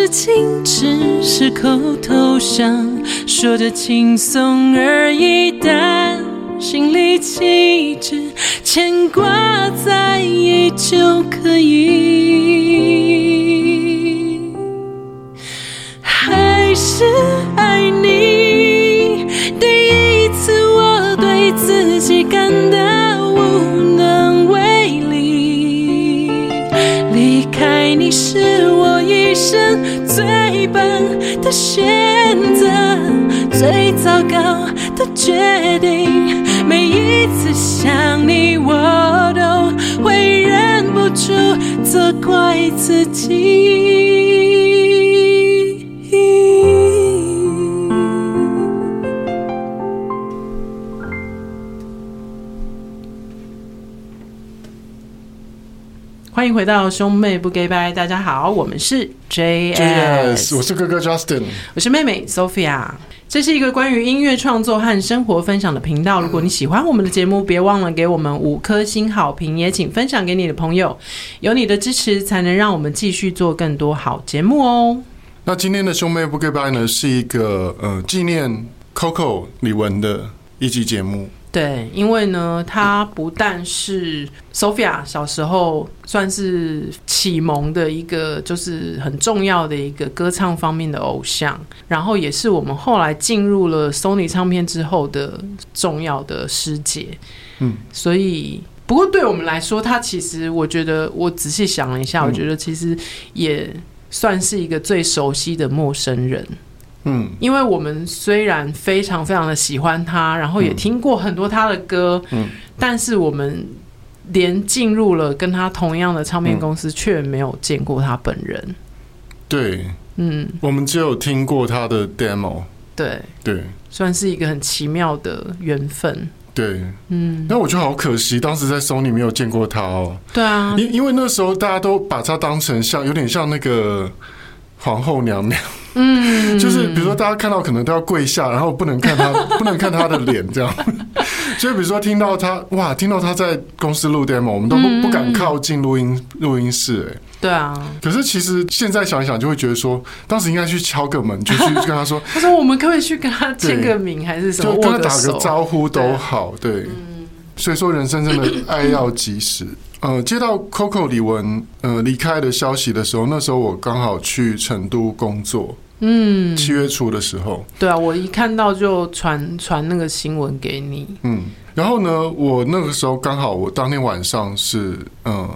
事情只是口头上说的轻松而已，但心里其实牵挂在意就可以。最糟糕的决定。每一次想你，我都会忍不住责怪自己。欢迎回到兄妹不 gay 拜，大家好，我们是 JS，, JS 我是哥哥 Justin，我是妹妹 Sophia。这是一个关于音乐创作和生活分享的频道。如果你喜欢我们的节目，别忘了给我们五颗星好评，也请分享给你的朋友。有你的支持，才能让我们继续做更多好节目哦。那今天的兄妹不给拜呢，是一个呃纪念 Coco 李玟的一集节目。对，因为呢，他不但是 Sophia 小时候算是启蒙的一个，就是很重要的一个歌唱方面的偶像，然后也是我们后来进入了 Sony 唱片之后的重要的师姐。嗯，所以不过对我们来说，他其实我觉得，我仔细想了一下，我觉得其实也算是一个最熟悉的陌生人。嗯，因为我们虽然非常非常的喜欢他，然后也听过很多他的歌，嗯，但是我们连进入了跟他同样的唱片公司，却没有见过他本人。对，嗯，我们只有听过他的 demo。对对，算是一个很奇妙的缘分。对，嗯，那我觉得好可惜，当时在 Sony 没有见过他哦。对啊，因因为那时候大家都把他当成像有点像那个皇后娘娘。嗯，就是比如说，大家看到可能都要跪下，然后不能看他，不能看他的脸，这样。所以，比如说听到他，哇，听到他在公司录 demo，我们都不不敢靠近录音录音室，哎，对啊。可是其实现在想一想，就会觉得说，当时应该去敲个门，就去跟他说，他说我们可不可以去跟他签个名，还是什么，就跟他打个招呼都好，对。所以说，人生真的爱要及时。呃，接到 Coco 李玟呃离开的消息的时候，那时候我刚好去成都工作。嗯，七月初的时候，对啊，我一看到就传传那个新闻给你。嗯，然后呢，我那个时候刚好我当天晚上是嗯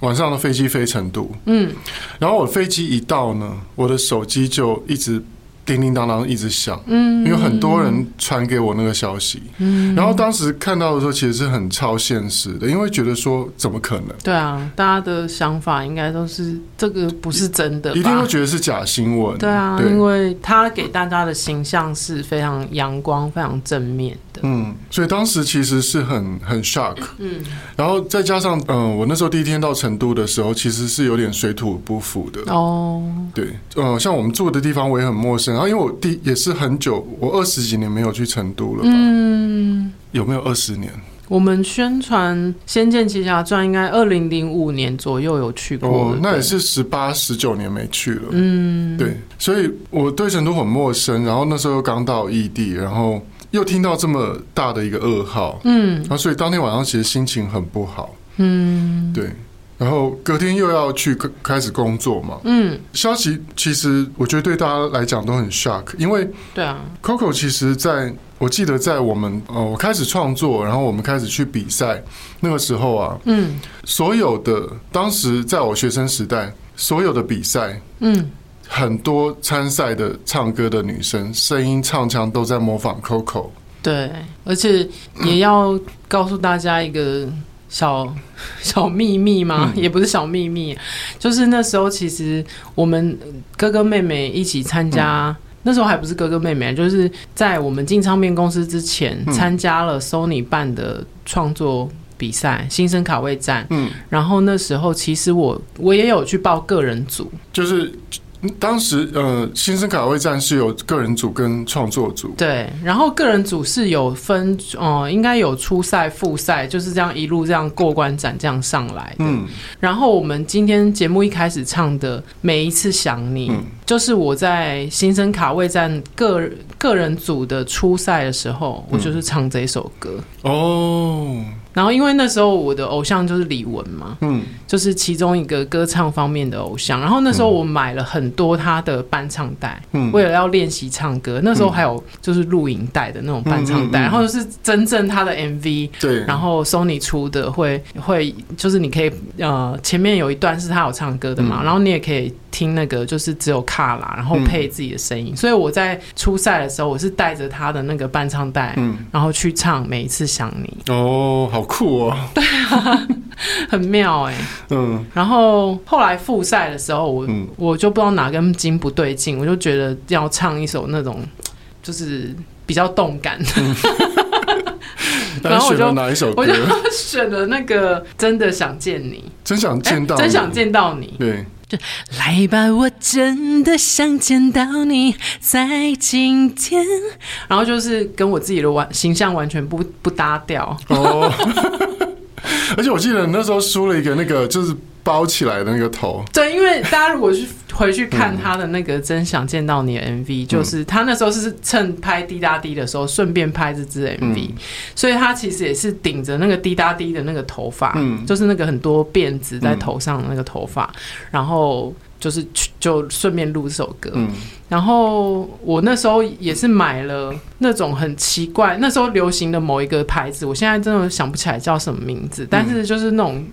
晚上的飞机飞成都。嗯，然后我飞机一到呢，我的手机就一直。叮叮当当一直响，嗯，因为很多人传给我那个消息，嗯，然后当时看到的时候，其实是很超现实的，因为觉得说怎么可能？对啊，大家的想法应该都是这个不是真的，一定会觉得是假新闻。对啊，因为他给大家的形象是非常阳光、非常正面的，嗯，所以当时其实是很很 shock，嗯，然后再加上嗯，我那时候第一天到成都的时候，其实是有点水土不服的哦，对，呃，像我们住的地方我也很陌生。然后，因为我第也是很久，我二十几年没有去成都了吧？嗯，有没有二十年？我们宣传《仙剑奇侠传》应该二零零五年左右有去过。哦，那也是十八、十九年没去了。嗯，对，所以我对成都很陌生。然后那时候又刚到异地，然后又听到这么大的一个噩耗，嗯，然后所以当天晚上其实心情很不好。嗯，对。然后隔天又要去开始工作嘛，嗯，消息其实我觉得对大家来讲都很 shock，因为对啊，Coco 其实在我记得在我们呃我开始创作，然后我们开始去比赛那个时候啊，嗯，所有的当时在我学生时代所有的比赛，嗯，很多参赛的唱歌的女生声音唱腔都在模仿 Coco，对，而且也要告诉大家一个。小 小秘密吗？嗯、也不是小秘密，就是那时候其实我们哥哥妹妹一起参加，嗯、那时候还不是哥哥妹妹，就是在我们进唱片公司之前参加了 Sony 办的创作比赛，新生卡位战。嗯，然后那时候其实我我也有去报个人组，就是当时呃，新生卡位战是有个人组跟创作组。对，然后个人组是有分，呃，应该有初赛、复赛，就是这样一路这样过关斩将上来的。嗯，然后我们今天节目一开始唱的每一次想你，嗯、就是我在新生卡位战个个人组的初赛的时候，我就是唱这首歌。嗯、哦。然后，因为那时候我的偶像就是李玟嘛，嗯，就是其中一个歌唱方面的偶像。然后那时候我买了很多他的伴唱带，嗯，为了要练习唱歌。那时候还有就是录影带的那种伴唱带，然后就是真正他的 MV，对。然后 Sony 出的会会就是你可以呃前面有一段是他有唱歌的嘛，然后你也可以听那个就是只有卡拉，然后配自己的声音。所以我在初赛的时候，我是带着他的那个伴唱带，嗯，然后去唱每一次想你。哦，好。酷哦，对啊，很妙哎，嗯，然后后来复赛的时候，我、嗯、我就不知道哪根筋不对劲，我就觉得要唱一首那种就是比较动感。的，嗯、然后我就哪一首歌？我就选了那个真的想见你，真想见到你，真想见到你，对。就来吧，我真的想见到你，在今天。然后就是跟我自己的完形象完全不不搭调。哦，而且我记得那时候输了一个那个就是。包起来的那个头，对，因为大家如果去回去看他的那个《真想见到你》的 MV，、嗯、就是他那时候是趁拍滴答滴的时候顺便拍这支 MV，、嗯、所以他其实也是顶着那个滴答滴的那个头发，嗯、就是那个很多辫子在头上的那个头发，嗯、然后。就是去就顺便录这首歌，嗯，然后我那时候也是买了那种很奇怪，那时候流行的某一个牌子，我现在真的想不起来叫什么名字，但是就是那种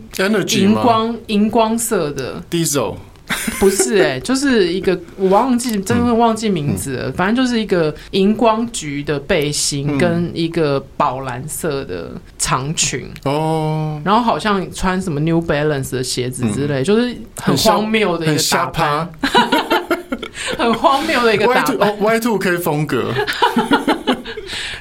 荧光荧光色的。Diesel。不是哎、欸，就是一个我忘记，真的忘记名字了。嗯、反正就是一个荧光橘的背心，跟一个宝蓝色的长裙。哦。然后好像穿什么 New Balance 的鞋子之类，嗯、就是很荒谬的一个打扮，很荒谬的一个打扮，Y two K 风格。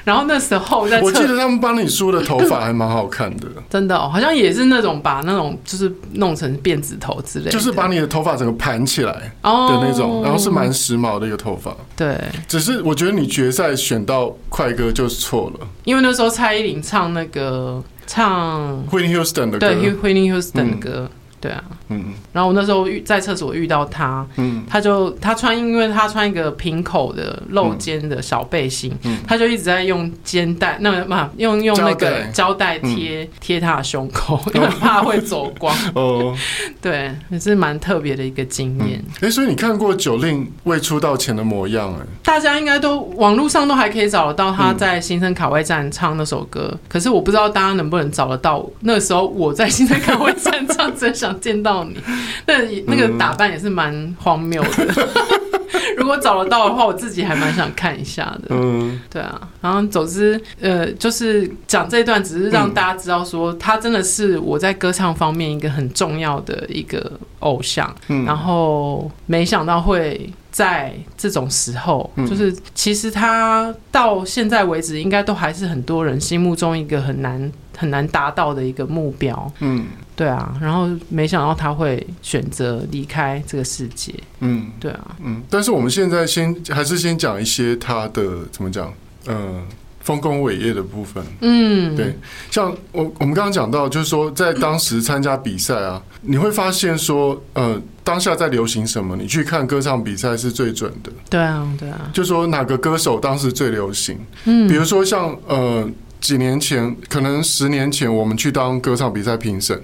然后那时候在，我记得他们帮你梳的头发还蛮好看的，真的，哦，好像也是那种把那种就是弄成辫子头之类的，就是把你的头发整个盘起来的那种，然后是蛮时髦的一个头发。对，只是我觉得你决赛选到快歌就是错了，因为那时候蔡依林唱那个唱 Whitney Houston 的歌，对，Whitney Houston 的歌。对啊，嗯，然后我那时候遇在厕所遇到他，嗯，他就他穿，因为他穿一个平口的露肩的小背心，嗯，他就一直在用肩带，那嘛用用那个胶带。贴贴他的胸口，因为怕会走光。哦，对，也是蛮特别的一个经验。哎，所以你看过 Jolin 未出道前的模样？哎，大家应该都网络上都还可以找得到他在新生卡位站唱那首歌，可是我不知道大家能不能找得到。那时候我在新生卡位站唱真想见到你，那那个打扮也是蛮荒谬的。如果找得到的话，我自己还蛮想看一下的。嗯，对啊。然后总之，呃，就是讲这一段，只是让大家知道说，他真的是我在歌唱方面一个很重要的一个偶像。嗯，然后没想到会在这种时候，就是其实他到现在为止，应该都还是很多人心目中一个很难很难达到的一个目标。嗯。对啊，然后没想到他会选择离开这个世界。嗯，对啊，嗯，但是我们现在先还是先讲一些他的怎么讲，呃，丰功伟业的部分。嗯，对，像我我们刚刚讲到，就是说在当时参加比赛啊，你会发现说，呃，当下在流行什么，你去看歌唱比赛是最准的。对啊，对啊，就说哪个歌手当时最流行。嗯，比如说像呃。几年前，可能十年前，我们去当歌唱比赛评审，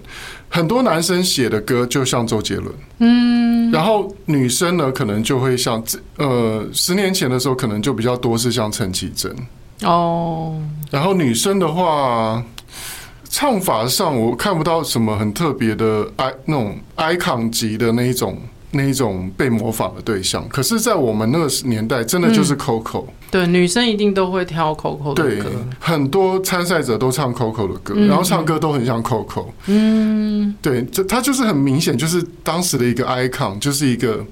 很多男生写的歌就像周杰伦，嗯，然后女生呢，可能就会像呃，十年前的时候，可能就比较多是像陈绮贞。哦，然后女生的话，唱法上我看不到什么很特别的 i 那种 icon 级的那一种。那一种被模仿的对象，可是，在我们那个年代，真的就是 Coco。嗯、对，女生一定都会挑 Coco 的歌。对，很多参赛者都唱 Coco 的歌，嗯、然后唱歌都很像 Coco。嗯，对，这他就是很明显，就是当时的一个 icon，就是一个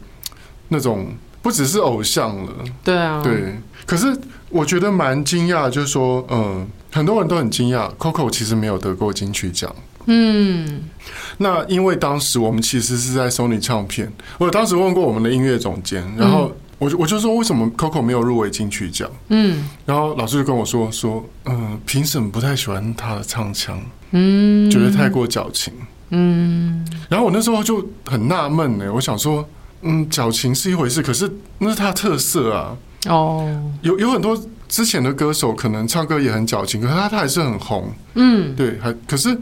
那种不只是偶像了。对啊，对。可是我觉得蛮惊讶，就是说，嗯。很多人都很惊讶，Coco 其实没有得过金曲奖。嗯，那因为当时我们其实是在 Sony 唱片，我当时问过我们的音乐总监，然后我就我就说为什么 Coco 没有入围金曲奖？嗯，然后老师就跟我说说，嗯，评审不太喜欢他的唱腔，嗯，觉得太过矫情，嗯，然后我那时候就很纳闷呢，我想说，嗯，矫情是一回事，可是那是他的特色啊，哦，有有很多之前的歌手可能唱歌也很矫情，可是他他还是很红，嗯，对，还可是。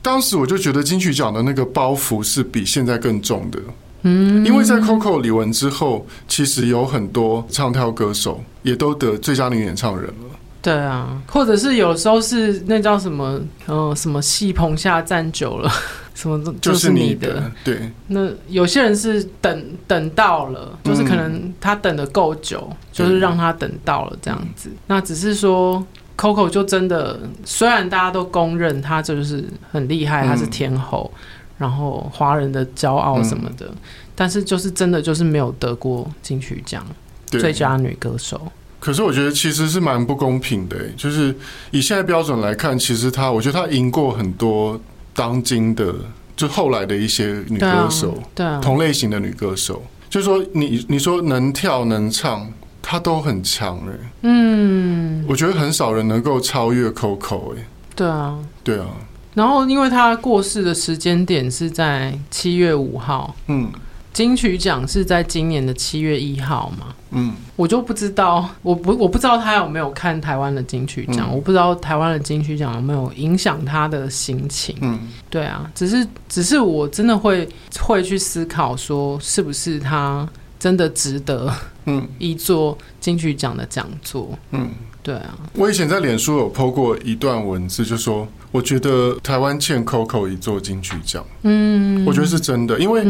当时我就觉得金曲奖的那个包袱是比现在更重的，嗯，因为在 Coco 李玟之后，其实有很多唱跳歌手也都得最佳女演唱人了。对啊，或者是有时候是那叫什么，嗯，什么戏棚下站久了，什么就是你的，就是你的，对。那有些人是等等到了，就是可能他等的够久，就是让他等到了这样子。那只是说。Coco 就真的，虽然大家都公认她就是很厉害，她是天后，嗯、然后华人的骄傲什么的，嗯、但是就是真的就是没有得过金曲奖最佳女歌手。可是我觉得其实是蛮不公平的，就是以现在标准来看，其实她，我觉得她赢过很多当今的，就后来的一些女歌手，对、啊对啊、同类型的女歌手，就是说你你说能跳能唱。他都很强哎，嗯，我觉得很少人能够超越 Coco 哎，对啊，对啊。然后，因为他过世的时间点是在七月五号，嗯，金曲奖是在今年的七月一号嘛，嗯，我就不知道，我不我不知道他有没有看台湾的金曲奖，嗯，我不知道台湾的金曲奖有没有影响他的心情，嗯，对啊，只是只是我真的会会去思考说，是不是他。真的值得，嗯，一座金曲奖的讲座，嗯，对啊。我以前在脸书有 po 过一段文字，就说我觉得台湾欠 Coco 一座金曲奖，嗯，我觉得是真的，因为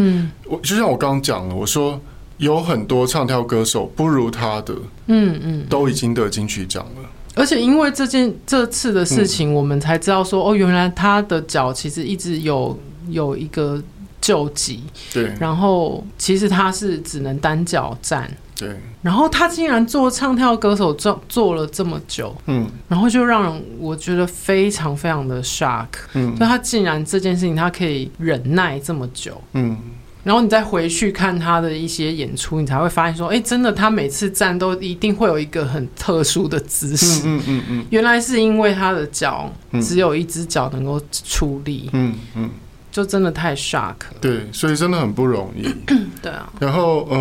我就像我刚刚讲了，我说有很多唱跳歌手不如他的，嗯嗯，都已经得金曲奖了。而且因为这件这次的事情，我们才知道说，哦，原来他的脚其实一直有有一个。救急，对，然后其实他是只能单脚站，对，然后他竟然做唱跳歌手做做了这么久，嗯，然后就让我觉得非常非常的 shock，嗯，就他竟然这件事情他可以忍耐这么久，嗯，然后你再回去看他的一些演出，你才会发现说，哎，真的他每次站都一定会有一个很特殊的姿势，嗯嗯嗯，原来是因为他的脚只有一只脚能够出力，嗯嗯。就真的太 shock 了，对，所以真的很不容易。对啊，然后嗯、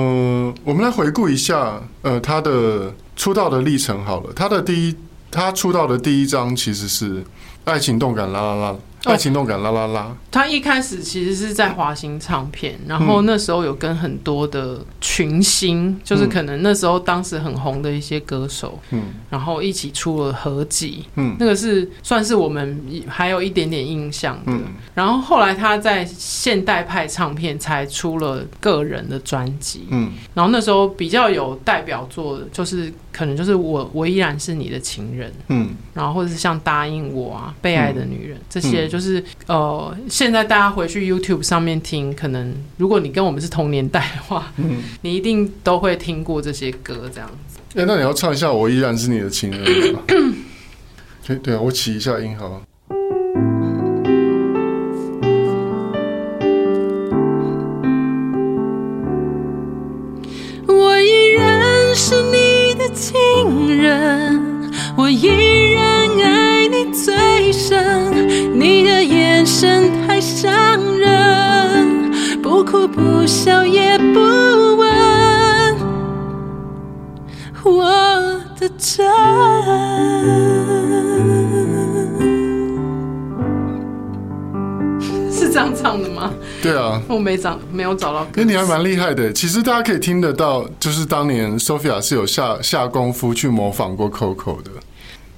呃，我们来回顾一下，呃，他的出道的历程好了。他的第一，他出道的第一张其实是《爱情动感啦啦啦》。爱情动感啦啦啦！他一开始其实是在华星唱片，然后那时候有跟很多的群星，嗯、就是可能那时候当时很红的一些歌手，嗯，然后一起出了合集，嗯，那个是算是我们还有一点点印象的。嗯、然后后来他在现代派唱片才出了个人的专辑，嗯，然后那时候比较有代表作的，就是可能就是我我依然是你的情人，嗯，然后或者是像答应我啊，被爱的女人、嗯、这些就。就是呃，现在大家回去 YouTube 上面听，可能如果你跟我们是同年代的话，嗯，你一定都会听过这些歌，这样子。哎、欸，那你要唱一下《我依然是你的情人》吗？对对啊，我起一下音好。我依然是你的情人，我依你最深，你的眼神。太伤人，不哭不笑也不问我的真。是这样唱的吗？对啊，我没找，没有找到。因为你还蛮厉害的，其实大家可以听得到，就是当年 Sophia 是有下下功夫去模仿过 Coco 的。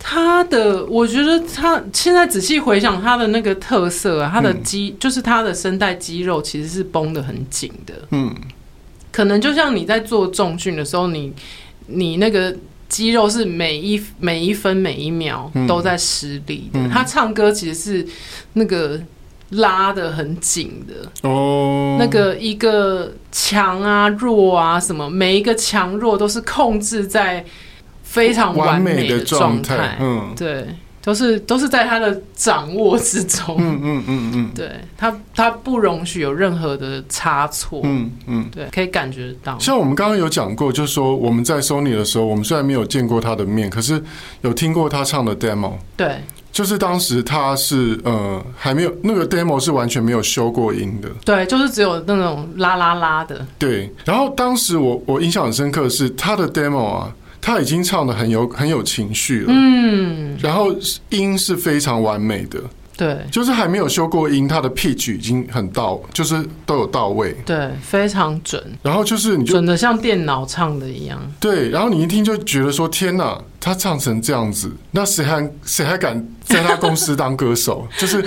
他的，我觉得他现在仔细回想他的那个特色啊，他的肌、嗯、就是他的声带肌肉其实是绷得很紧的。嗯，可能就像你在做重训的时候，你你那个肌肉是每一每一分每一秒都在施力的。嗯、他唱歌其实是那个拉的很紧的哦，那个一个强啊弱啊什么，每一个强弱都是控制在。非常完美的状态，嗯，对，都是都是在他的掌握之中。嗯嗯嗯嗯，对他他不容许有任何的差错。嗯嗯，对，可以感觉到。像我们刚刚有讲过，就是说我们在 Sony 的时候，我们虽然没有见过他的面，可是有听过他唱的 demo。对，就是当时他是呃还没有那个 demo 是完全没有修过音的。对，就是只有那种啦啦啦的。对，然后当时我我印象很深刻的是他的 demo 啊。他已经唱的很有很有情绪了，嗯，然后音是非常完美的，对，就是还没有修过音，他的 pitch 已经很到，就是都有到位，对，非常准，然后就是你就准的像电脑唱的一样，对，然后你一听就觉得说天哪，他唱成这样子，那谁还谁还敢在他公司当歌手？就是。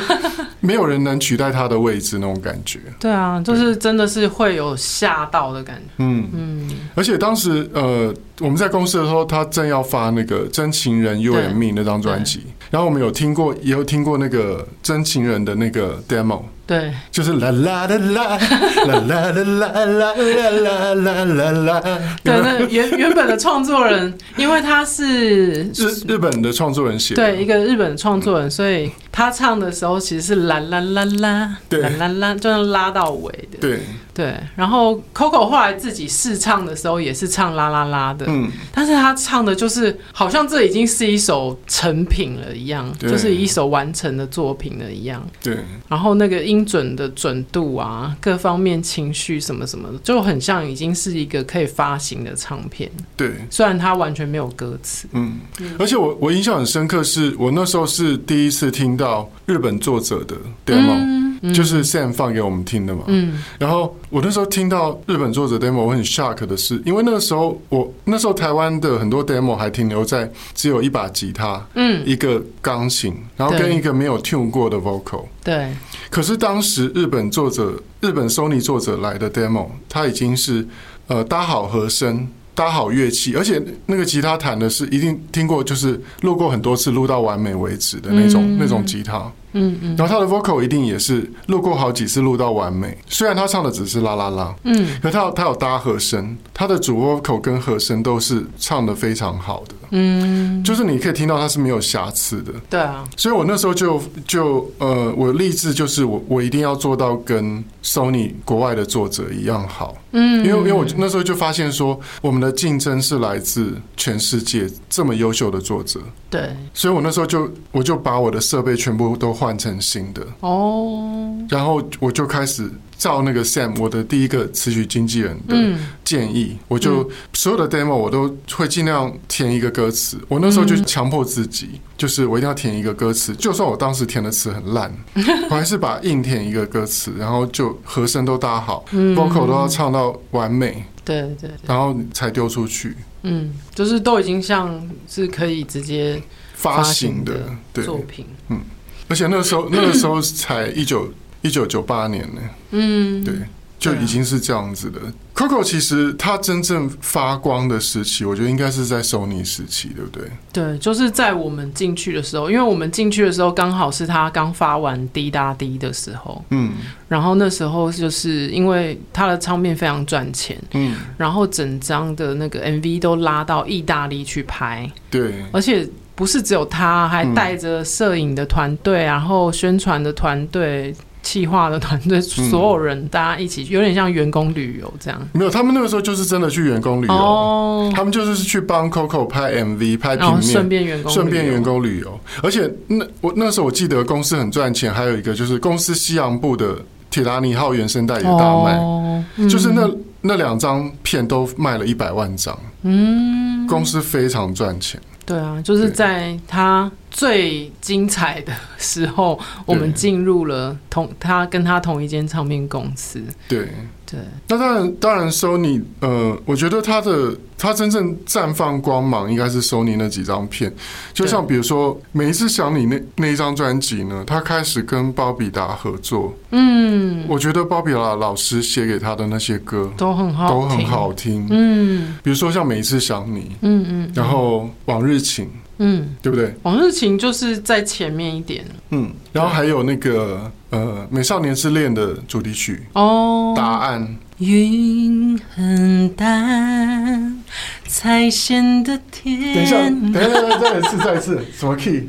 没有人能取代他的位置，那种感觉。对啊，就是真的是会有吓到的感觉。嗯嗯。而且当时呃，我们在公司的时候，他正要发那个《真情人 You and Me》那张专辑，然后我们有听过，也有听过那个《真情人》的那个 demo。对，就是啦啦啦啦 啦啦啦啦啦啦啦啦啦。对，那原原本的创作人，因为他是日日本的创作人写，对，一个日本的创作人，所以他唱的时候其实是啦啦啦啦，啦啦啦，就能拉到尾的。对对，然后 Coco 后来自己试唱的时候也是唱啦啦啦的，嗯，但是他唱的就是好像这已经是一首成品了一样，就是一首完成的作品了一样。对，然后那个音。准的准度啊，各方面情绪什么什么的，就很像已经是一个可以发行的唱片。对，虽然它完全没有歌词。嗯，而且我我印象很深刻是，是我那时候是第一次听到日本作者的 demo。嗯就是 Sam 放给我们听的嘛，嗯，然后我那时候听到日本作者 demo，我很 shock 的是，因为那个时候我那时候台湾的很多 demo 还停留在只有一把吉他，嗯，一个钢琴，然后跟一个没有 tune 过的 vocal，对。可是当时日本作者日本 Sony 作者来的 demo，他已经是呃搭好和声。搭好乐器，而且那个吉他弹的是一定听过，就是录过很多次，录到完美为止的那种、嗯、那种吉他。嗯嗯。然后他的 vocal 一定也是录过好几次，录到完美。虽然他唱的只是啦啦啦，嗯，可他有他有搭和声，他的主 vocal 跟和声都是唱的非常好的。嗯，就是你可以听到它是没有瑕疵的。对啊。所以我那时候就就呃，我立志就是我我一定要做到跟 Sony 国外的作者一样好。嗯，因为因为我那时候就发现说，我们的竞争是来自全世界这么优秀的作者。对，所以我那时候就我就把我的设备全部都换成新的。哦，然后我就开始。照那个 Sam，我的第一个词曲经纪人的建议，嗯、我就所有的 demo 我都会尽量填一个歌词。我那时候就强迫自己，嗯、就是我一定要填一个歌词，就算我当时填的词很烂，我还是把硬填一个歌词，然后就和声都搭好、嗯、，vocal 都要唱到完美，对对，对，然后才丢出去。嗯，就是都已经像是可以直接发行的作品。嗯，而且那个时候那个时候才一九。一九九八年呢，嗯，对，就已经是这样子的。Coco 其实他真正发光的时期，我觉得应该是在 Sony 时期，对不对？对，就是在我们进去的时候，因为我们进去的时候刚好是他刚发完滴答滴的时候，嗯，然后那时候就是因为他的唱片非常赚钱，嗯，然后整张的那个 MV 都拉到意大利去拍，对，而且。不是只有他，还带着摄影的团队，嗯、然后宣传的团队、企划的团队，所有人大家一起，有点像员工旅游这样。没有，他们那个时候就是真的去员工旅游，哦、他们就是去帮 Coco 拍 MV、拍平面，顺便员工顺便员工旅游。而且那我那时候我记得公司很赚钱，还有一个就是公司西洋部的《铁达尼号》原声带也大卖，哦嗯、就是那那两张片都卖了一百万张，嗯，公司非常赚钱。对啊，就是在他最精彩的时候，我们进入了同他跟他同一间唱片公司。对。对，那当然，当然，Sony，呃，我觉得他的他真正绽放光芒，应该是 Sony 那几张片，就像比如说，每一次想你那那一张专辑呢，他开始跟鲍比达合作，嗯，我觉得鲍比达老师写给他的那些歌都很好，都很好听，嗯，比如说像每一次想你，嗯嗯，然后往日情。嗯，对不对？往日情就是在前面一点。嗯，然后还有那个呃，美少年之恋的主题曲哦，答案。云很淡，才显得天。等一下，等一下，再一次，再一次，什么 key？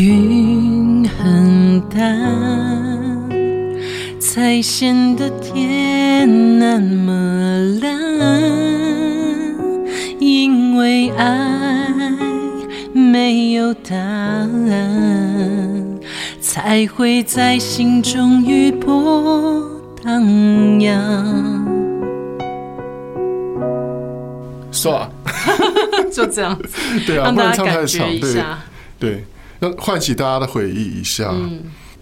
云很淡，才显得天那么蓝。因为爱没有答案，才会在心中余波荡漾。爽，就这样子，对啊，让大家不能唱太感觉长，对一下。对，让唤起大家的回忆一下。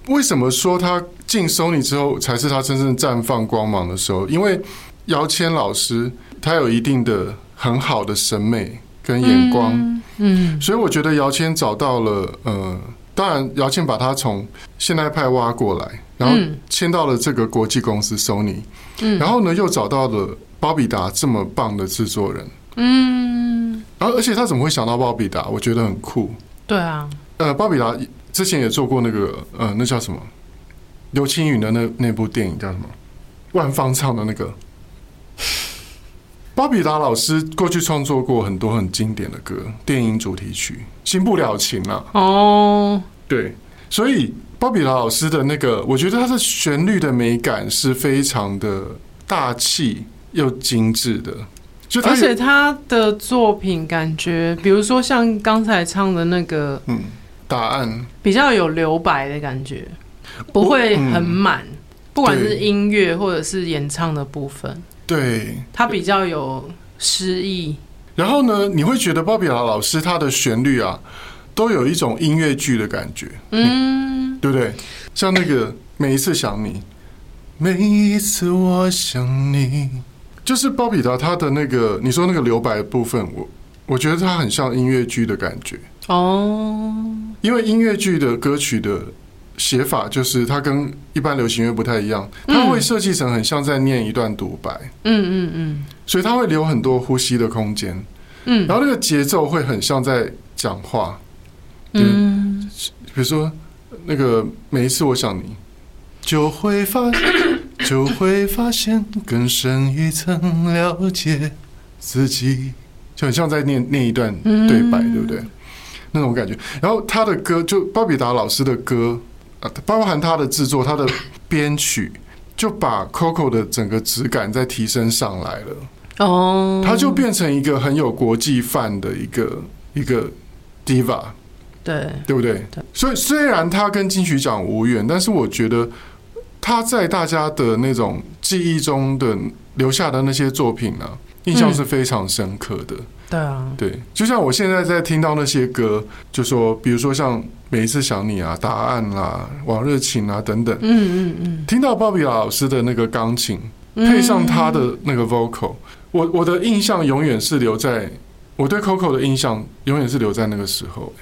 为什么说他进 Sony 之后才是他真正绽放光芒的时候？因为姚谦老师他有一定的很好的审美跟眼光，嗯，所以我觉得姚谦找到了呃，当然姚谦把他从现代派挖过来，然后签到了这个国际公司 Sony，嗯，然后呢又找到了鲍比达这么棒的制作人，嗯，然后而且他怎么会想到鲍比达？我觉得很酷。对啊，呃，巴比达之前也做过那个呃，那叫什么？刘青云的那那部电影叫什么？万芳唱的那个。巴比达老师过去创作过很多很经典的歌，电影主题曲《新不了情》啊。哦，对，所以巴比达老师的那个，我觉得他的旋律的美感是非常的大气又精致的。就而且他的作品感觉，比如说像刚才唱的那个，嗯，答案比较有留白的感觉，不会很满，嗯、不管是音乐或者是演唱的部分，对，它比较有诗意。然后呢，你会觉得鲍比达老师他的旋律啊，都有一种音乐剧的感觉，嗯，对不对？像那个每一次想你，每一次我想你。就是鲍比达他的那个，你说那个留白的部分，我我觉得他很像音乐剧的感觉哦。因为音乐剧的歌曲的写法，就是它跟一般流行乐不太一样，它会设计成很像在念一段独白。嗯嗯嗯。所以它会留很多呼吸的空间。嗯。然后那个节奏会很像在讲话。嗯。比如说那个每一次我想你，就会发。就会发现更深一层了解自己，就很像在念念一段对白，对不对？那种感觉。然后他的歌，就巴比达老师的歌啊，包含他的制作、他的编曲，就把 Coco 的整个质感再提升上来了。哦，他就变成一个很有国际范的一个一个 diva，对对不对？所以虽然他跟金曲奖无缘，但是我觉得。他在大家的那种记忆中的留下的那些作品呢，印象是非常深刻的。对啊，对，就像我现在在听到那些歌，就说，比如说像每一次想你啊、答案啦、往日情啊等等，嗯嗯嗯，听到鲍比达老师的那个钢琴，配上他的那个 vocal，我我的印象永远是留在，我对 Coco 的印象永远是留在那个时候。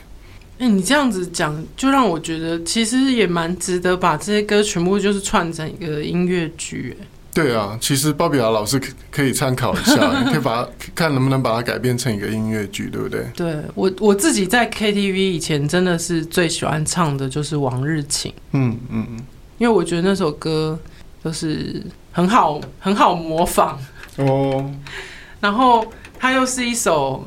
哎、欸，你这样子讲，就让我觉得其实也蛮值得把这些歌全部就是串成一个音乐剧。对啊，其实鲍比达老师可可以参考一下，你可以把它看能不能把它改编成一个音乐剧，对不对？对我我自己在 KTV 以前真的是最喜欢唱的就是《往日情》。嗯嗯嗯，因为我觉得那首歌就是很好很好模仿哦，然后它又是一首。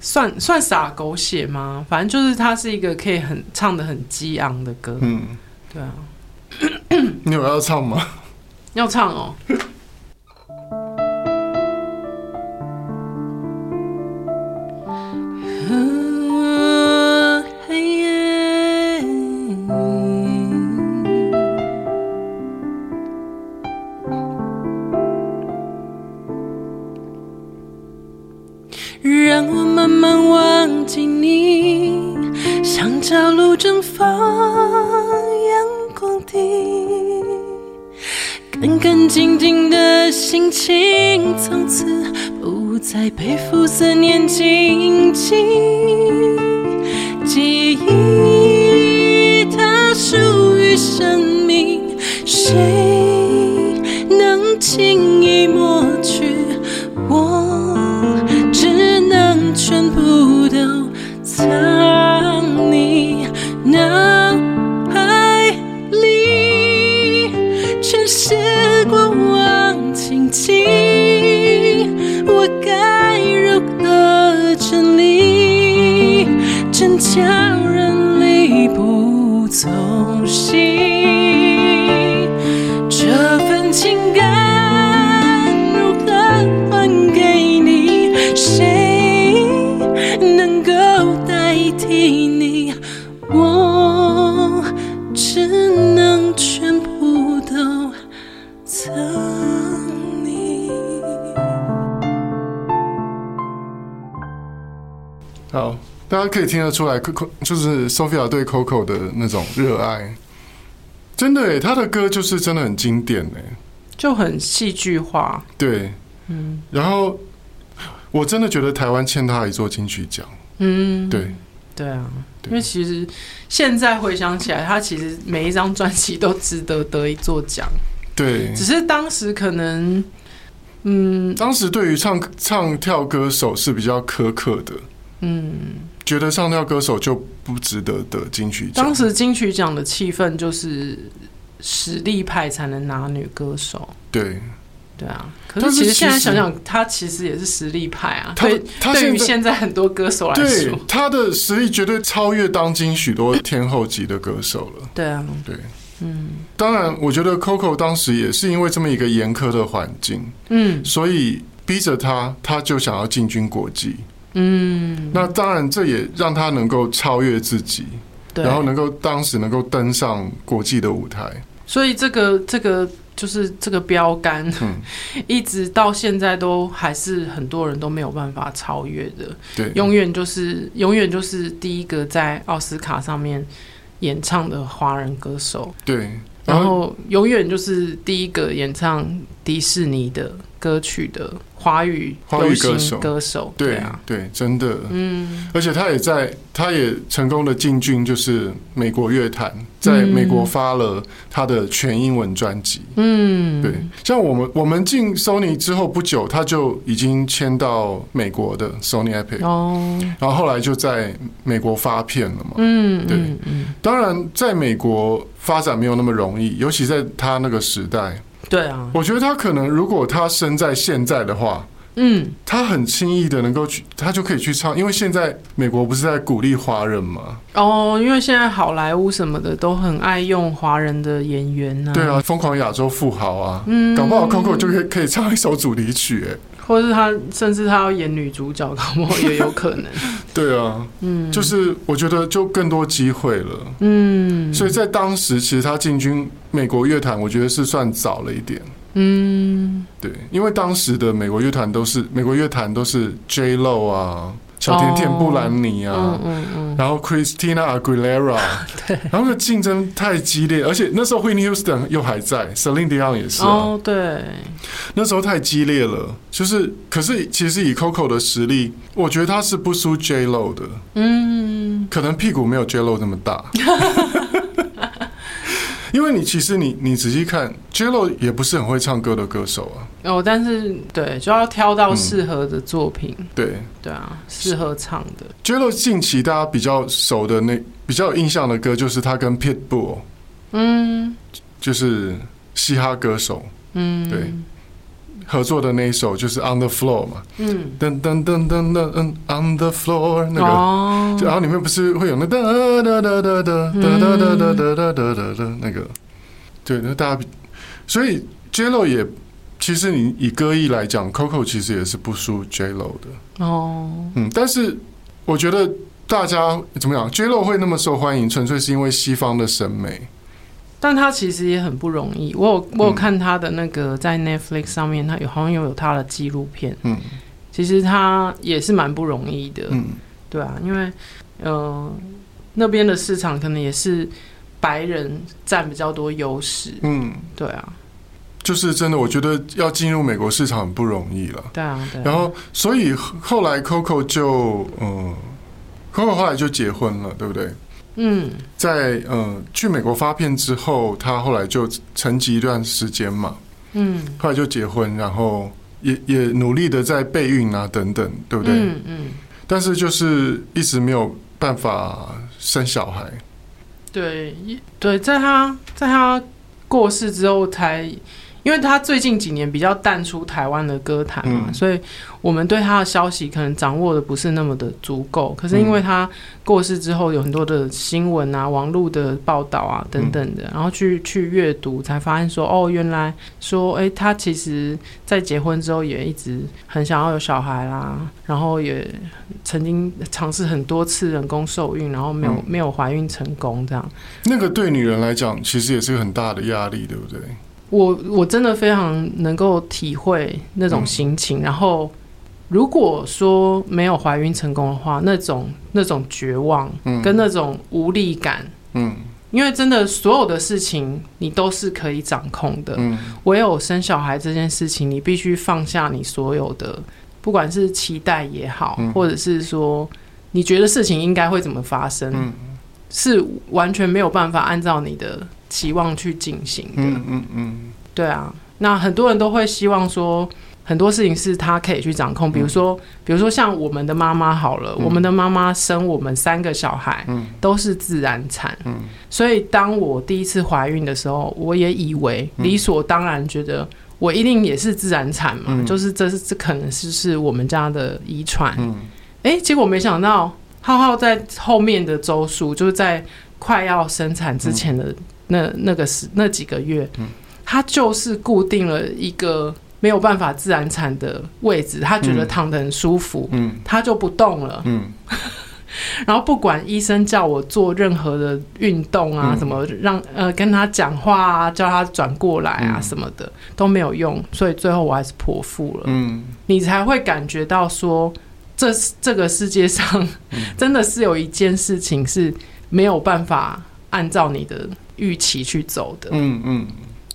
算算洒狗血吗？反正就是它是一个可以很唱的很激昂的歌。嗯，对啊。你有要唱吗？要唱哦。心情，从此不再背负思念荆棘。记忆它属于生命，谁能轻得出来，Coco 就是 Sophia 对 Coco 的那种热爱。真的诶，他的歌就是真的很经典诶，就很戏剧化。对，嗯。然后我真的觉得台湾欠他一座金曲奖。嗯，对，对啊。因为其实现在回想起来，他其实每一张专辑都值得得一座奖。对，只是当时可能。嗯，当时对于唱唱跳歌手是比较苛刻的，嗯，觉得上吊歌手就不值得得金曲奖。当时金曲奖的气氛就是实力派才能拿女歌手，对，对啊。可是其实现在想想，他其实也是实力派啊。他对，对于现在很多歌手来说，他的实力绝对超越当今许多天后级的歌手了。对啊，对。嗯，当然，我觉得 Coco 当时也是因为这么一个严苛的环境，嗯，所以逼着他，他就想要进军国际，嗯，那当然这也让他能够超越自己，对，然后能够当时能够登上国际的舞台，所以这个这个就是这个标杆，嗯，一直到现在都还是很多人都没有办法超越的，对，永远就是永远就是第一个在奥斯卡上面。演唱的华人歌手，对，然后永远就是第一个演唱迪士尼的歌曲的。华语华语歌手，歌手对，啊，对，真的，嗯，而且他也在，他也成功的进军，就是美国乐坛，在美国发了他的全英文专辑，嗯，对，像我们我们进 Sony 之后不久，他就已经签到美国的 Sony Epic 哦，然后后来就在美国发片了嘛，嗯，对，嗯，当然在美国发展没有那么容易，尤其在他那个时代。对啊，我觉得他可能，如果他生在现在的话，嗯，他很轻易的能够去，他就可以去唱，因为现在美国不是在鼓励华人嘛？哦，因为现在好莱坞什么的都很爱用华人的演员啊。对啊，疯狂亚洲富豪啊，嗯，搞不好 Coco 就可以可以唱一首主题曲，哎。或是他，甚至他要演女主角，搞不好也有可能。对啊，嗯，就是我觉得就更多机会了，嗯，所以在当时，其实他进军美国乐坛，我觉得是算早了一点，嗯，对，因为当时的美国乐坛都是美国乐坛都是 J Lo 啊。小甜甜布兰妮啊，哦、嗯嗯嗯。然后 Christina Aguilera，对，然后那竞争太激烈，而且那时候 Whitney Houston 又还在，Celine Dion 也是、啊，哦，对，那时候太激烈了，就是，可是其实以 Coco 的实力，我觉得他是不输 J Lo 的，嗯，可能屁股没有 J Lo 那么大。因为你其实你你仔细看，J.Lo 也不是很会唱歌的歌手啊。哦，但是对，就要挑到适合的作品。嗯、对对啊，适合唱的。J.Lo 近期大家比较熟的那比较有印象的歌，就是他跟 Pitbull，嗯，就是嘻哈歌手，嗯，对，合作的那一首就是 On the Floor 嘛，嗯，噔噔噔噔噔嗯，On the Floor 那个，哦、然后里面不是会有那哒哒哒哒哒哒哒哒哒哒哒哒哒那个，对，那大家，所以 J.Lo 也其实你以歌艺来讲，Coco 其实也是不输 J.Lo 的，哦，嗯，但是我觉得大家怎么讲，J.Lo 会那么受欢迎，纯粹是因为西方的审美。但他其实也很不容易。我有我有看他的那个在 Netflix 上面，他有好像有有他的纪录片。嗯，其实他也是蛮不容易的。嗯，对啊，因为呃那边的市场可能也是白人占比较多优势。嗯，对啊，就是真的，我觉得要进入美国市场很不容易了。对啊，对啊。然后，所以后来 Coco 就嗯，Coco 后来就结婚了，对不对？嗯，在呃去美国发片之后，他后来就沉寂一段时间嘛，嗯，后来就结婚，然后也也努力的在备孕啊等等，对不对？嗯嗯。但是就是一直没有办法生小孩。对，对，在他在他过世之后才。因为他最近几年比较淡出台湾的歌坛嘛，嗯、所以我们对他的消息可能掌握的不是那么的足够。可是因为他过世之后，有很多的新闻啊、网络的报道啊等等的，然后去去阅读，才发现说，哦，原来说，哎，他其实在结婚之后也一直很想要有小孩啦，然后也曾经尝试很多次人工受孕，然后没有、嗯、没有怀孕成功，这样。那个对女人来讲，其实也是很大的压力，对不对？我我真的非常能够体会那种心情，嗯、然后如果说没有怀孕成功的话，那种那种绝望，跟那种无力感，嗯，因为真的所有的事情你都是可以掌控的，嗯，唯有生小孩这件事情，你必须放下你所有的，不管是期待也好，嗯，或者是说你觉得事情应该会怎么发生，嗯，是完全没有办法按照你的期望去进行的，嗯嗯嗯，对啊，那很多人都会希望说。很多事情是他可以去掌控，比如说，嗯、比如说像我们的妈妈好了，嗯、我们的妈妈生我们三个小孩，嗯、都是自然产，嗯、所以当我第一次怀孕的时候，我也以为理所当然，觉得我一定也是自然产嘛，嗯、就是这是这可能是是我们家的遗传，哎、嗯。欸，结果没想到浩浩在后面的周数，就是在快要生产之前的那那个时那几个月，嗯、他就是固定了一个。没有办法自然产的位置，他觉得躺得很舒服，嗯，他就不动了，嗯，然后不管医生叫我做任何的运动啊，什么让呃跟他讲话啊，叫他转过来啊什么的都没有用，所以最后我还是剖腹了，嗯，你才会感觉到说，这这个世界上 真的是有一件事情是没有办法按照你的预期去走的，嗯嗯。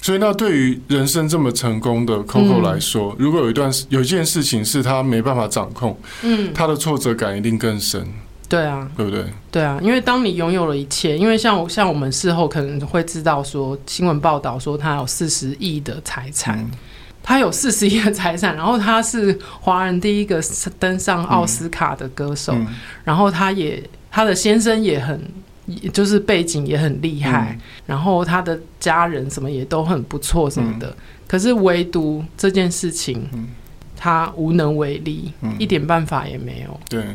所以，那对于人生这么成功的 Coco 来说，嗯、如果有一段有一件事情是他没办法掌控，嗯，他的挫折感一定更深。对啊，对不对？对啊，因为当你拥有了一切，因为像像我们事后可能会知道说，新闻报道说他有四十亿的财产，嗯、他有四十亿的财产，然后他是华人第一个登上奥斯卡的歌手，嗯嗯、然后他也他的先生也很。就是背景也很厉害，嗯、然后他的家人什么也都很不错什么的，嗯、可是唯独这件事情，嗯、他无能为力，嗯、一点办法也没有。对，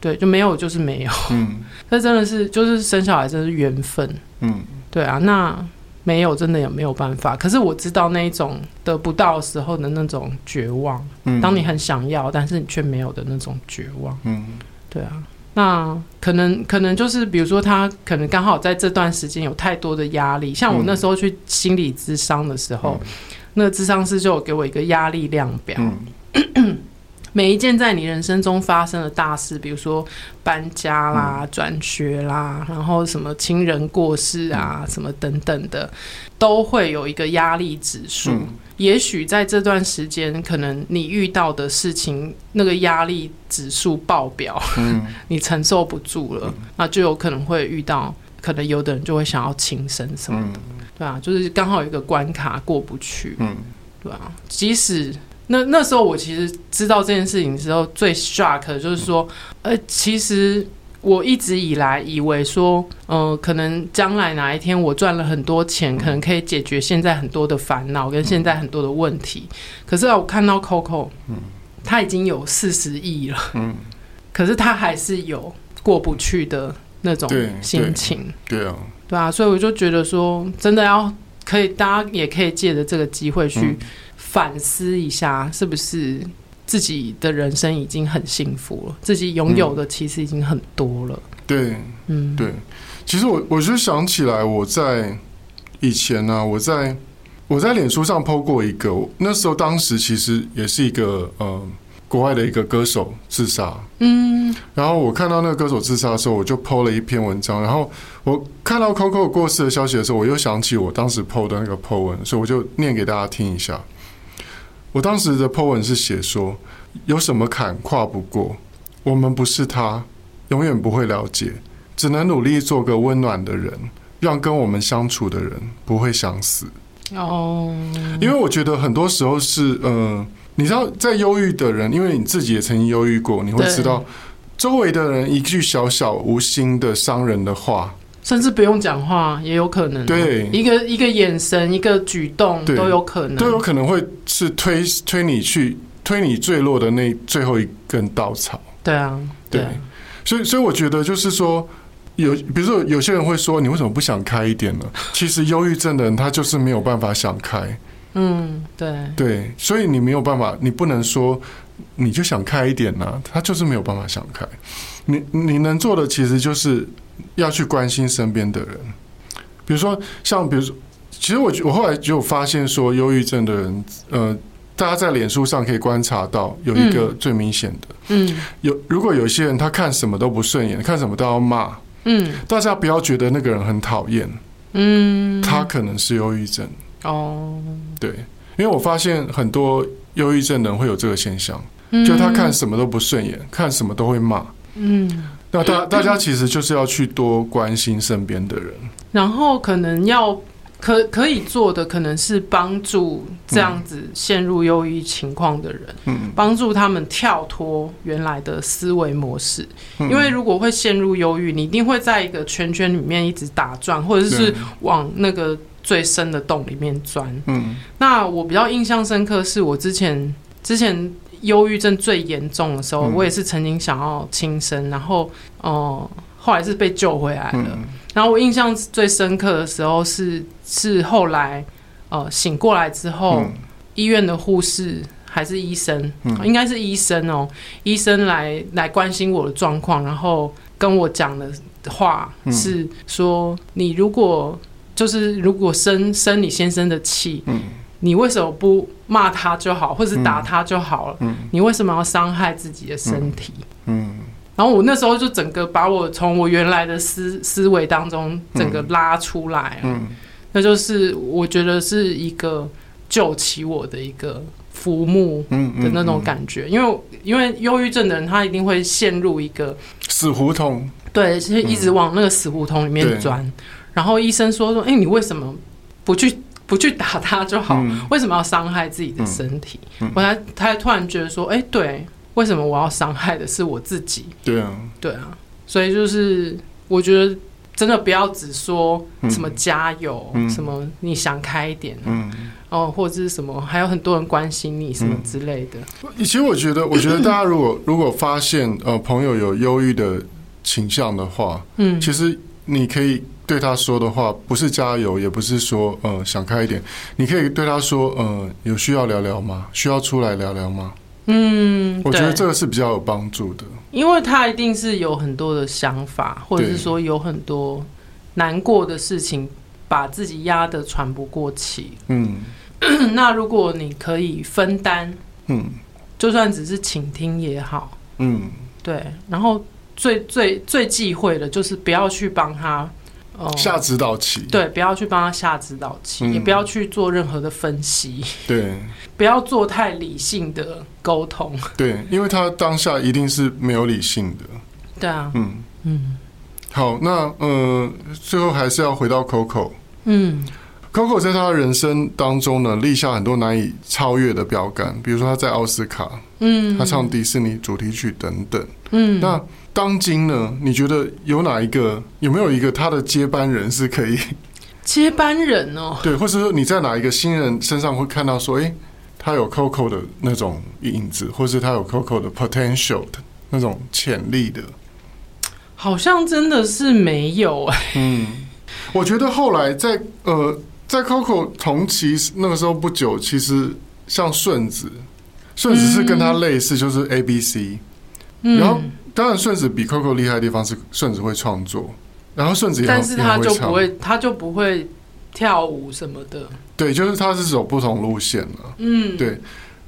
对，就没有就是没有。嗯，这真的是就是生小孩真是缘分。嗯，对啊，那没有真的也没有办法。可是我知道那一种得不到时候的那种绝望，嗯、当你很想要，但是你却没有的那种绝望。嗯，对啊。那可能可能就是，比如说他可能刚好在这段时间有太多的压力，像我那时候去心理咨商的时候，嗯、那个咨商师就有给我一个压力量表。嗯。每一件在你人生中发生的大事，比如说搬家啦、转、嗯、学啦，然后什么亲人过世啊，嗯、什么等等的，都会有一个压力指数。嗯、也许在这段时间，可能你遇到的事情，那个压力指数爆表，嗯、你承受不住了，嗯、那就有可能会遇到，可能有的人就会想要轻生什么的，嗯、对啊，就是刚好有一个关卡过不去，嗯，对啊，即使。那那时候我其实知道这件事情的时候，最 shock 的就是说，呃，其实我一直以来以为说，呃，可能将来哪一天我赚了很多钱，可能可以解决现在很多的烦恼跟现在很多的问题。可是啊，我看到 Coco，嗯，他已经有四十亿了，嗯，可是他还是有过不去的那种心情，对，对啊，对啊，所以我就觉得说，真的要可以，大家也可以借着这个机会去。反思一下，是不是自己的人生已经很幸福了？自己拥有的其实已经很多了。嗯、对，嗯，对。其实我我就想起来，我在以前呢、啊，我在我在脸书上 PO 过一个，那时候当时其实也是一个呃国外的一个歌手自杀。嗯。然后我看到那个歌手自杀的时候，我就 PO 了一篇文章。然后我看到 Coco 过世的消息的时候，我又想起我当时 PO 的那个 PO 文，所以我就念给大家听一下。我当时的 po 文是写说，有什么坎跨不过，我们不是他，永远不会了解，只能努力做个温暖的人，让跟我们相处的人不会想死。哦，因为我觉得很多时候是，呃，你知道，在忧郁的人，因为你自己也曾经忧郁过，你会知道，周围的人一句小小无心的伤人的话。甚至不用讲话也有可能，对，一个一个眼神，一个举动都有可能，都有可能会是推推你去推你坠落的那最后一根稻草。对啊，对，所以所以我觉得就是说，有比如说有些人会说，你为什么不想开一点呢？其实忧郁症的人他就是没有办法想开。嗯，对对，所以你没有办法，你不能说你就想开一点呢，他就是没有办法想开。你你能做的其实就是。要去关心身边的人，比如说像，比如说，其实我我后来就发现说，忧郁症的人，呃，大家在脸书上可以观察到有一个最明显的，嗯。有如果有一些人他看什么都不顺眼，看什么都要骂，嗯。大家不要觉得那个人很讨厌，嗯，他可能是忧郁症。哦，对，因为我发现很多忧郁症人会有这个现象，嗯。就他看什么都不顺眼，看什么都会骂。嗯，那大大家其实就是要去多关心身边的人。然后可能要可可以做的，可能是帮助这样子陷入忧郁情况的人，嗯，帮助他们跳脱原来的思维模式。嗯因为如果会陷入忧郁，你一定会在一个圈圈里面一直打转，或者是往那个最深的洞里面钻。嗯那我比较印象深刻，是我之前之前忧郁症最严重的时候，嗯。我也是曾经想要轻生，然后哦、呃后来是被救回来了。嗯。然后我印象最深刻的时候是是后来呃醒过来之后，嗯。医院的护士还是医生，嗯。应该是医生哦，医生来来关心我的状况，然后跟我讲的话嗯。是说，你如果就是如果生生你先生的气，嗯你为什么不骂他就好，或是打他就好了？嗯。你为什么要伤害自己的身体？嗯。然后我那时候就整个把我从我原来的思思维当中整个拉出来了，嗯。那就是我觉得是一个救起我的一个浮木嗯的那种感觉，因为因为忧郁症的人他一定会陷入一个死胡同。对，是一直往那个死胡同里面钻。然后医生说说，哎、你为什么不去不去打他就好？嗯。为什么要伤害自己的身体？嗯。嗯。我才他突然觉得说，哎、对，为什么我要伤害的是我自己？对啊，对啊，所以就是我觉得真的不要只说什么加油，嗯。什么你想开一点，嗯，哦，或者是什么，还有很多人关心你什么之类的。其实我觉得，我觉得大家如果 如果发现呃朋友有忧郁的倾向的话，嗯，其实你可以对他说的话，不是加油，也不是说呃想开一点，你可以对他说，呃，有需要聊聊吗？需要出来聊聊吗？嗯，我觉得这个是比较有帮助的。因为他一定是有很多的想法，或者是说有很多难过的事情，把自己压得喘不过气。嗯 那如果你可以分担，嗯就算只是倾听也好，嗯对。然后最最最忌讳的就是不要去帮他，哦、下指导棋。对，不要去帮他下指导棋，嗯也不要去做任何的分析，对 不要做太理性的沟通。对，因为他当下一定是没有理性的。对啊，嗯，嗯好，那呃，最后还是要回到 Coco。嗯 Coco 在他的人生当中呢，立下很多难以超越的标杆，比如说他在奥斯卡，嗯，他唱迪士尼主题曲等等。嗯，那当今呢，你觉得有哪一个，有没有一个他的接班人是可以？接班人哦，对，或者说你在哪一个新人身上会看到说，哎，他有 Coco 的那种影子，或是他有 Coco 的 potential 的那种潜力的？好像真的是没有哎、嗯，我觉得后来在呃，在 Coco 同期那个时候不久，其实像顺子，顺子是跟他类似，就是 A B C。嗯，然后当然，顺子比 Coco 厉害的地方是顺子会创作，然后顺子也很但是他就不会，他就不会跳舞什么的。对，就是他是走不同路线了。嗯，对，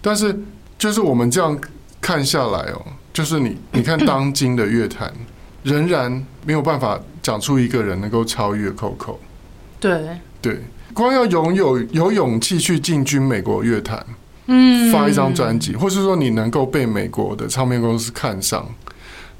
但是就是我们这样看下来哦，就是你你看当今的乐坛，仍然没有办法讲出一个人能够超越 Coco。对，对，光要拥有有勇气去进军美国乐坛，嗯，发一张专辑，或是说你能够被美国的唱片公司看上，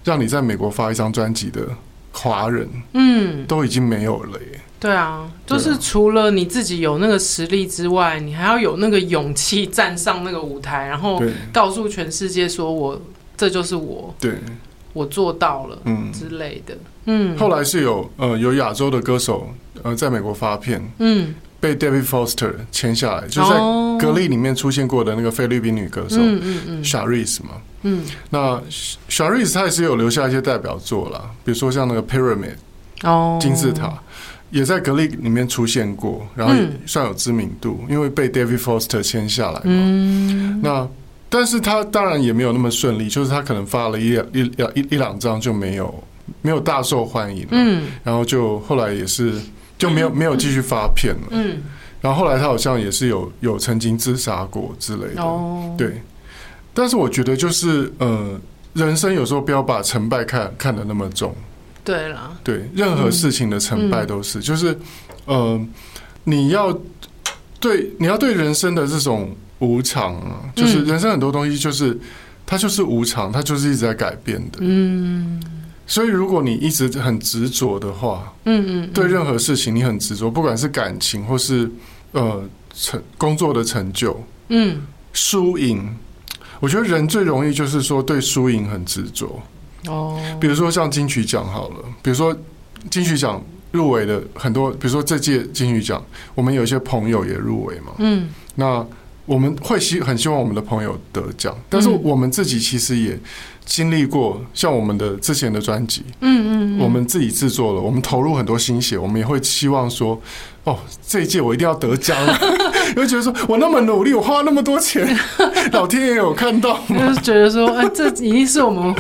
让你在美国发一张专辑的华人，嗯，都已经没有了耶。对啊，就是除了你自己有那个实力之外，你还要有那个勇气站上那个舞台，然后告诉全世界说我这就是我，对，我做到了嗯。之类的。嗯，后来是有呃有亚洲的歌手呃在美国发片，嗯，被 David Foster 签下来，就是在哦格力里面出现过的那个菲律宾女歌手嗯嗯嗯 Sharice 嘛。嗯，那 Sharice 她也是有留下一些代表作啦，比如说像那个 Pyramid 哦，金字塔，也在格力里面出现过，然后也嗯算有知名度，因为被 David Foster 签下来嘛。嗯，那但是他当然也没有那么顺利，就是他可能发了一两一两一一两张就没有没有大受欢迎，嗯然后就后来也是就没有没有继续发片了。嗯然后后来他好像也是有有曾经自杀过之类的。哦，对。但是我觉得就是呃，人生有时候不要把成败看看得那么重。对啦，对，任何事情的成败都是，就是呃，你要对你要对人生的这种无常啊，就是人生很多东西就是它就是无常，它就是一直在改变的。嗯。所以，如果你一直很执着的话，嗯嗯，对任何事情你很执着，不管是感情或是呃成工作的成就，嗯，输赢，我觉得人最容易就是说对输赢很执着。哦，比如说像金曲奖好了，比如说金曲奖入围的很多，比如说这届金曲奖，我们有一些朋友也入围嘛，嗯，那我们会希很希望我们的朋友得奖，但是我们自己其实也。经历过像我们的之前的专辑，嗯嗯，我们自己制作了，我们投入很多心血，我们也会期望说，哦，这一届我一定要得奖，因为觉得说我那么努力，我花那么多钱，老天爷有看到吗？就是觉得说，哎，这已经是我们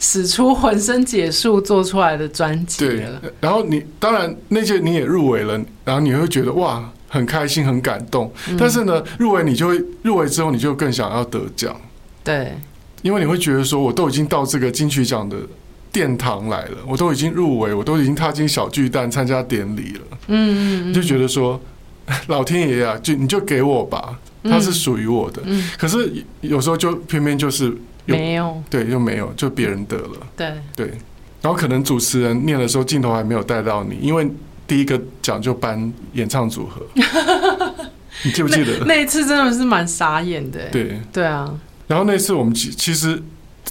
使出浑身解数做出来的专辑了。对，然后你当然那届你也入围了，然后你会觉得哇，很开心，很感动。但是呢，入围你就会入围之后，你就更想要得奖。对。因为你会觉得说，我都已经到这个金曲奖的殿堂来了，我都已经入围，我都已经踏进小巨蛋参加典礼了。嗯，就觉得说，老天爷啊，就你就给我吧，它是属于我的。嗯，可是有时候就偏偏就是没有，对，又没有，就别人得了。对对，然后可能主持人念的时候镜头还没有带到你，因为第一个奖就颁演唱组合。你记不记得？那一次真的是蛮傻眼的。对对啊。然后那次我们其其实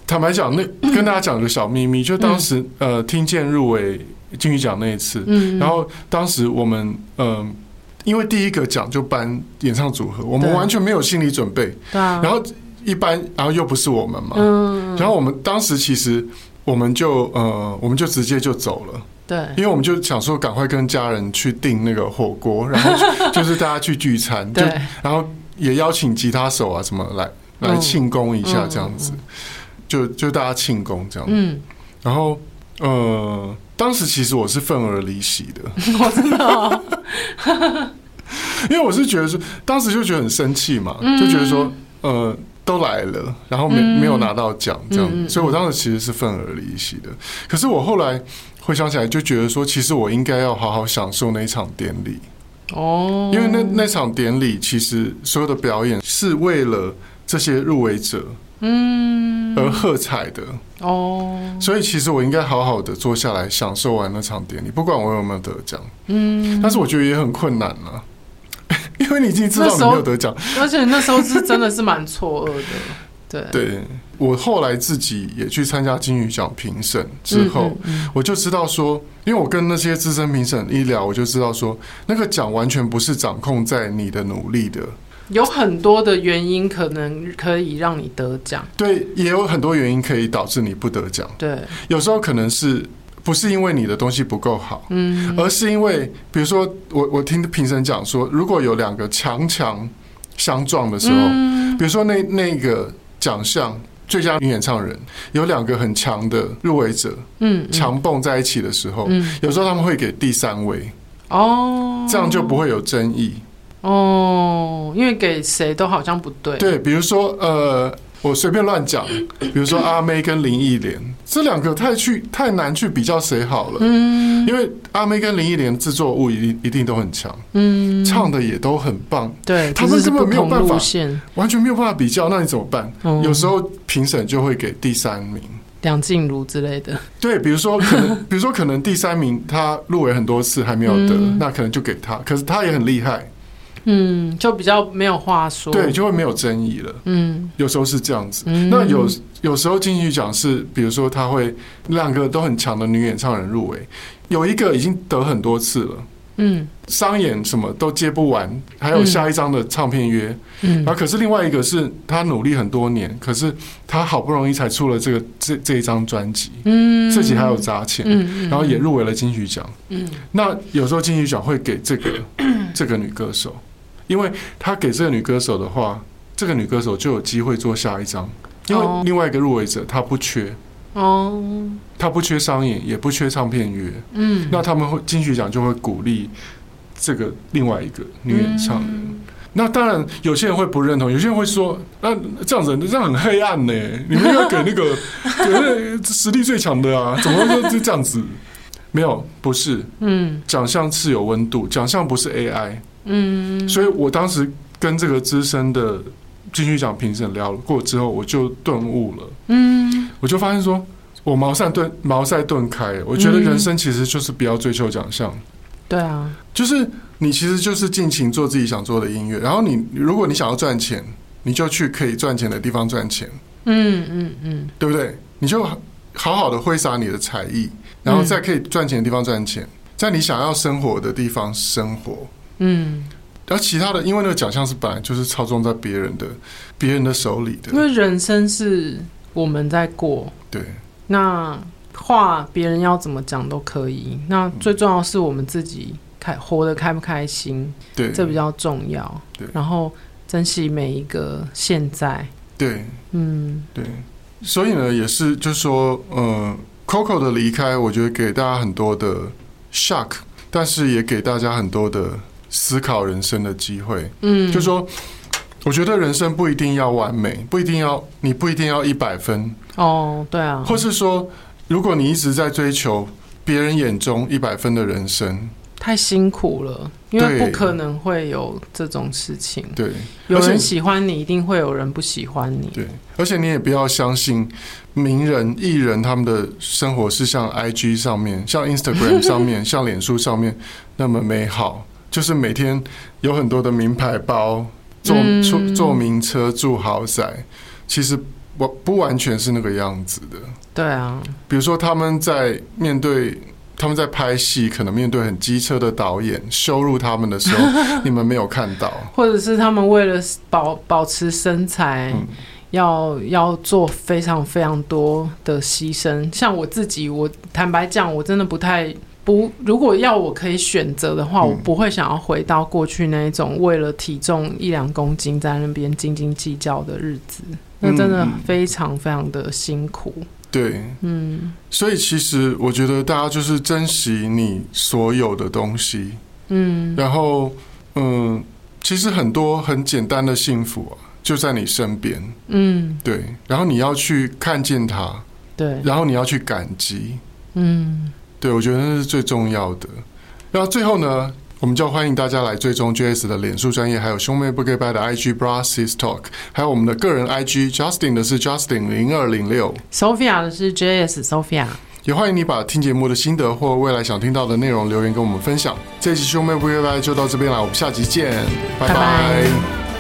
坦白讲，那跟大家讲个小秘密，就当时呃听见入围金曲奖那一次，然后当时我们呃因为第一个奖就颁演唱组合，我们完全没有心理准备，对然后一般然后又不是我们嘛，嗯。然后我们当时其实我们就呃我们就直接就走了，对，因为我们就想说赶快跟家人去订那个火锅，然后就 是大家去聚餐，对，然后也邀请吉他手啊什么来。来庆功一下，这样子，就就大家庆功这样。嗯，然后呃，当时其实我是愤而离席的。我知道，因为我是觉得说，当时就觉得很生气嘛，就觉得说，呃，都来了，然后没没有拿到奖这样，所以我当时其实是愤而离席的。可是我后来回想起来，就觉得说，其实我应该要好好享受那一场典礼。哦，因为那那场典礼，其实所有的表演是为了。这些入围者，嗯，而喝彩的。哦，所以其实我应该好好的坐下来享受完那场典礼，不管我有没有得奖，嗯，但是我觉得也很困难啊，因为你已经知道你没有得奖，而且那时候是真的是蛮错愕的，对，对。我后来自己也去参加金鱼奖评审之后，我就知道说，因为我跟那些资深评审一聊，我就知道说，那个奖完全不是掌控在你的努力的。有很多的原因可能可以让你得奖，对，也有很多原因可以导致你不得奖。对，有时候可能是不是因为你的东西不够好，嗯，而是因为比如说我我听评审讲说，如果有两个强强相撞的时候，比如说那那个奖项最佳女演唱人有两个很强的入围者，嗯，强蹦在一起的时候，嗯，有时候他们会给第三位，哦，这样就不会有争议。哦，因为给谁都好像不对。对，比如说，呃，我随便乱讲，比如说阿妹跟林忆莲这两个太去太难去比较谁好了。嗯，因为阿妹跟林忆莲制作物一定一定都很强，嗯，唱的也都很棒。对，他们根本没有办法，完全没有办法比较。那你怎么办？有时候评审就会给第三名，梁静茹之类的。对，比如说可能，比如说可能第三名他入围很多次还没有得，那可能就给他。可是他也很厉害。嗯，就比较没有话说，对，就会没有争议了。嗯，有时候是这样子。嗯、那有有时候金曲奖是，比如说他会两个都很强的女演唱人入围，有一个已经得很多次了，嗯，商演什么都接不完，还有下一张的唱片约，嗯，然后可是另外一个是他努力很多年，可是他好不容易才出了这个这这一张专辑，嗯，自己还有砸钱，嗯，然后也入围了金曲奖，嗯，那有时候金曲奖会给这个 这个女歌手。因为他给这个女歌手的话，这个女歌手就有机会做下一张，因为另外一个入围者他不缺哦，他不缺商演，也不缺唱片约，嗯，那他们会金曲奖就会鼓励这个另外一个女演唱人。嗯、那当然，有些人会不认同，有些人会说，那这样子这样很黑暗呢？你们要给那个给那个实力最强的啊？怎么会就这样子？没有，不是，嗯，奖项是有温度，奖项不是 AI，嗯，所以我当时跟这个资深的金曲奖评审聊过之后，我就顿悟了，嗯，我就发现说，我茅塞顿茅塞顿开，我觉得人生其实就是不要追求奖项，对啊，就是你其实就是尽情做自己想做的音乐，然后你如果你想要赚钱，你就去可以赚钱的地方赚钱，嗯嗯嗯，对不对？你就好好的挥洒你的才艺。然后在可以赚钱的地方赚钱，在你想要生活的地方生活。嗯，然后其他的，因为那个奖项是本来就是操纵在别人的、别人的手里的。因为人生是我们在过，对。那话别人要怎么讲都可以，那最重要是我们自己开活得开不开心，对，这比较重要。对，然后珍惜每一个现在。对，嗯，对。所以呢，也是就是说，呃。Coco 的离开，我觉得给大家很多的 shock，但是也给大家很多的思考人生的机会。嗯，就说我觉得人生不一定要完美，不一定要你不一定要一百分。哦，对啊。或是说，如果你一直在追求别人眼中一百分的人生。太辛苦了，因为不可能会有这种事情。对，有人喜欢你，一定会有人不喜欢你。对，而且你也不要相信名人、艺人他们的生活是像 IG 上面、像 Instagram 上面、像脸书上面那么美好，就是每天有很多的名牌包、坐坐坐名车、住豪宅，其实不不完全是那个样子的。对啊，比如说他们在面对。他们在拍戏，可能面对很机车的导演羞辱他们的时候，你们没有看到，或者是他们为了保保持身材，嗯、要要做非常非常多的牺牲。像我自己，我坦白讲，我真的不太不，如果要我可以选择的话，嗯、我不会想要回到过去那一种为了体重一两公斤在那边斤斤计较的日子，那真的非常非常的辛苦。对，嗯，所以其实我觉得大家就是珍惜你所有的东西，嗯，然后，嗯，其实很多很简单的幸福啊，就在你身边，嗯，对，然后你要去看见它，对，然后你要去感激，嗯，对，我觉得那是最重要的。然后最后呢，我们就欢迎大家来追踪 J.S 的脸书专业，还有兄妹不给拜的 I.G. Bra Sis Talk，还有我们的个人 I.G. Justin 的是 Justin 零二零六，Sophia 的是 J.S Sophia。也欢迎你把听节目的心得或未来想听到的内容留言跟我们分享。这一期兄妹不给拜就到这边了，我们下集见，拜拜。